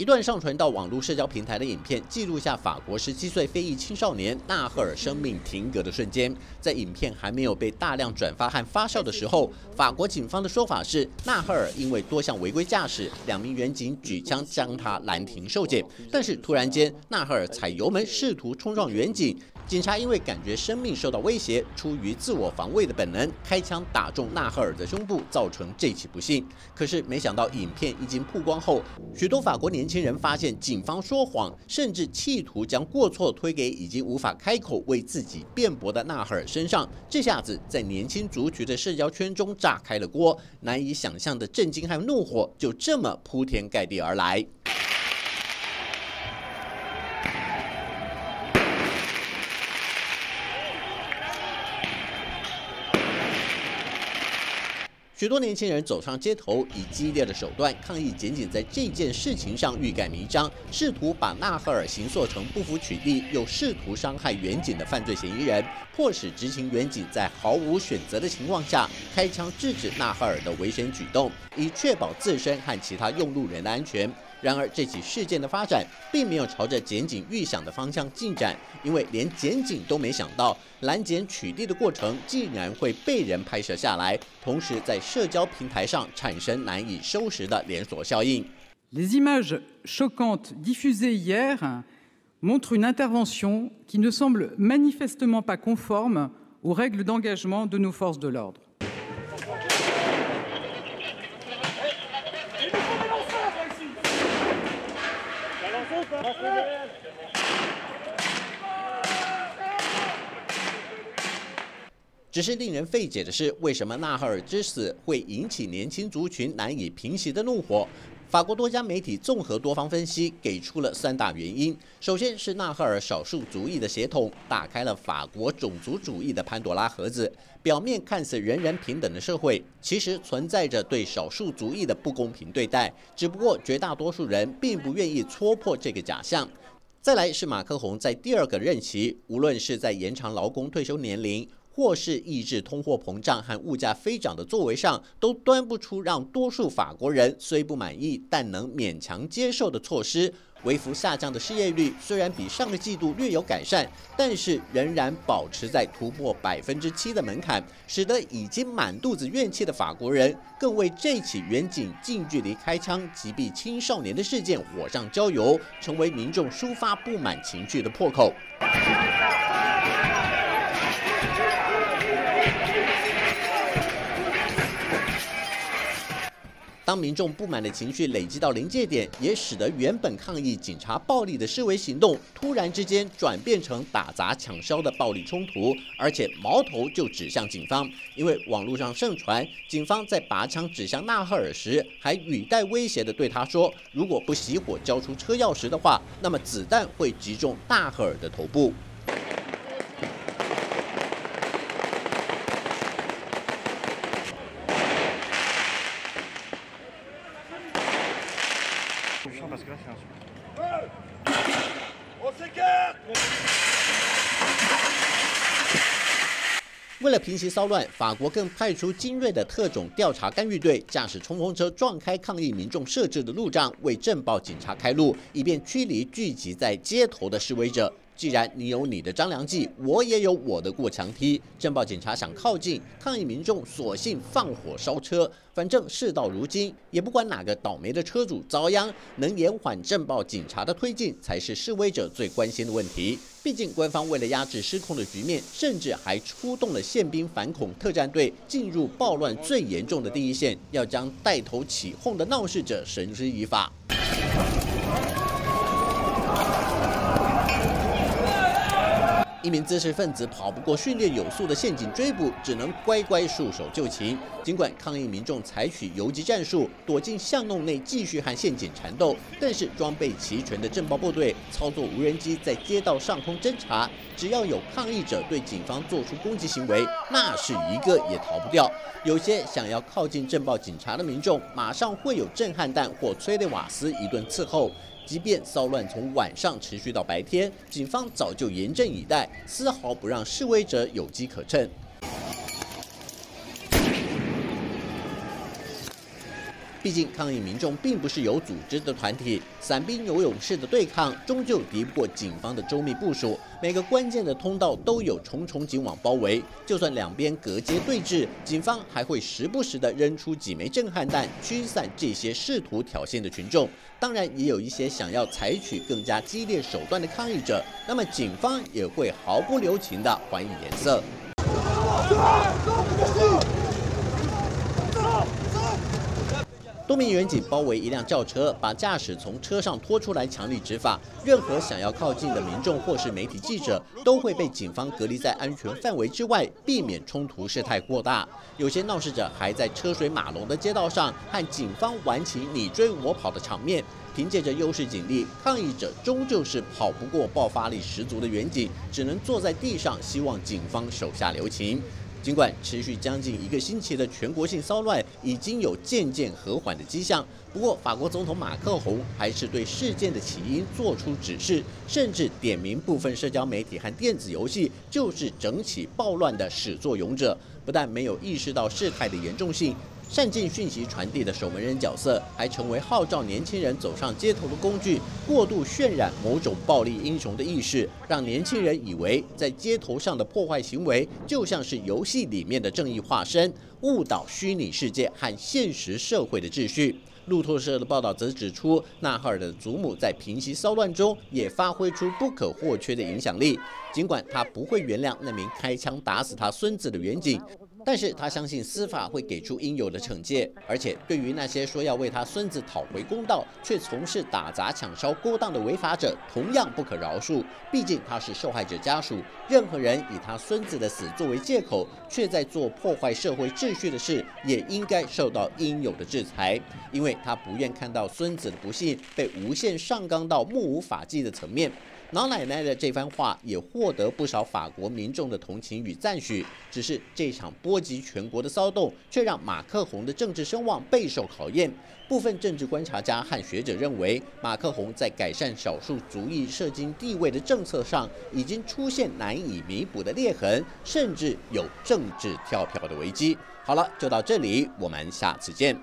一段上传到网络社交平台的影片，记录下法国十七岁非裔青少年纳赫尔生命停格的瞬间。在影片还没有被大量转发和发酵的时候，法国警方的说法是，纳赫尔因为多项违规驾驶，两名远警举枪将他拦停受检。但是突然间，纳赫尔踩油门试图冲撞远警。警察因为感觉生命受到威胁，出于自我防卫的本能，开枪打中纳赫尔的胸部，造成这起不幸。可是没想到，影片一经曝光后，许多法国年轻人发现警方说谎，甚至企图将过错推给已经无法开口为自己辩驳的纳赫尔身上。这下子在年轻族群的社交圈中炸开了锅，难以想象的震惊和怒火就这么铺天盖地而来。许多年轻人走上街头，以激烈的手段抗议检警在这件事情上欲盖弥彰，试图把纳赫尔行塑成不服取缔又试图伤害远景的犯罪嫌疑人，迫使执勤远警在毫无选择的情况下开枪制止纳赫尔的危险举动，以确保自身和其他用路人的安全。然而，这起事件的发展并没有朝着检警预想的方向进展，因为连检警都没想到拦检取缔的过程竟然会被人拍摄下来，同时在社交平台上产生难以收拾的连锁效应。Les images choquantes diffusées hier montrent une intervention qui ne semble manifestement pas conforme aux règles d'engagement de nos forces de l'ordre. 只是令人费解的是，为什么纳赫尔之死会引起年轻族群难以平息的怒火？法国多家媒体综合多方分析，给出了三大原因。首先是纳赫尔少数族裔的血统打开了法国种族主义的潘多拉盒子。表面看似人人平等的社会，其实存在着对少数族裔的不公平对待。只不过绝大多数人并不愿意戳破这个假象。再来是马克宏在第二个任期，无论是在延长劳工退休年龄。或是抑制通货膨胀和物价飞涨的作为上，都端不出让多数法国人虽不满意，但能勉强接受的措施。微幅下降的失业率虽然比上个季度略有改善，但是仍然保持在突破百分之七的门槛，使得已经满肚子怨气的法国人，更为这起远景近距离开枪击毙青少年的事件火上浇油，成为民众抒发不满情绪的破口。当民众不满的情绪累积到临界点，也使得原本抗议警察暴力的示威行动，突然之间转变成打砸抢烧的暴力冲突，而且矛头就指向警方。因为网络上盛传，警方在拔枪指向纳赫尔时，还语带威胁的对他说：“如果不熄火交出车钥匙的话，那么子弹会击中纳赫尔的头部。”为了平息骚乱，法国更派出精锐的特种调查干预队，驾驶冲锋车撞开抗议民众设置的路障，为镇暴警察开路，以便驱离聚集在街头的示威者。既然你有你的张良计，我也有我的过墙梯。镇暴警察想靠近抗议民众，索性放火烧车。反正事到如今，也不管哪个倒霉的车主遭殃，能延缓镇暴警察的推进，才是示威者最关心的问题。毕竟，官方为了压制失控的局面，甚至还出动了宪兵反恐特战队，进入暴乱最严重的第一线，要将带头起哄的闹事者绳之以法。一名知识分子跑不过训练有素的陷阱追捕，只能乖乖束手就擒。尽管抗议民众采取游击战术，躲进巷弄内继续和陷阱缠斗，但是装备齐全的政报部队操作无人机在街道上空侦查，只要有抗议者对警方做出攻击行为，那是一个也逃不掉。有些想要靠近镇暴警察的民众，马上会有震撼弹或催泪瓦斯一顿伺候。即便骚乱从晚上持续到白天，警方早就严阵以待，丝毫不让示威者有机可乘。毕竟，抗议民众并不是有组织的团体，伞兵游勇士的对抗，终究敌不过警方的周密部署。每个关键的通道都有重重警网包围，就算两边隔街对峙，警方还会时不时的扔出几枚震撼弹，驱散这些试图挑衅的群众。当然，也有一些想要采取更加激烈手段的抗议者，那么警方也会毫不留情的还以颜色。多名远警包围一辆轿车，把驾驶从车上拖出来，强力执法。任何想要靠近的民众或是媒体记者，都会被警方隔离在安全范围之外，避免冲突事态过大。有些闹事者还在车水马龙的街道上和警方玩起你追我跑的场面。凭借着优势警力，抗议者终究是跑不过爆发力十足的远警，只能坐在地上，希望警方手下留情。尽管持续将近一个星期的全国性骚乱已经有渐渐和缓的迹象，不过法国总统马克宏还是对事件的起因做出指示，甚至点名部分社交媒体和电子游戏就是整起暴乱的始作俑者，不但没有意识到事态的严重性。善尽讯息传递的守门人角色，还成为号召年轻人走上街头的工具，过度渲染某种暴力英雄的意识，让年轻人以为在街头上的破坏行为就像是游戏里面的正义化身，误导虚拟世界和现实社会的秩序。路透社的报道则指出，纳哈尔的祖母在平息骚乱中也发挥出不可或缺的影响力，尽管他不会原谅那名开枪打死他孙子的远警。但是他相信司法会给出应有的惩戒，而且对于那些说要为他孙子讨回公道，却从事打砸抢烧勾当的违法者，同样不可饶恕。毕竟他是受害者家属，任何人以他孙子的死作为借口，却在做破坏社会秩序的事，也应该受到应有的制裁。因为他不愿看到孙子的不幸被无限上纲到目无法纪的层面。老奶奶的这番话也获得不少法国民众的同情与赞许。只是这场不波及全国的骚动，却让马克宏的政治声望备受考验。部分政治观察家和学者认为，马克宏在改善少数族裔社经地位的政策上，已经出现难以弥补的裂痕，甚至有政治跳票的危机。好了，就到这里，我们下次见。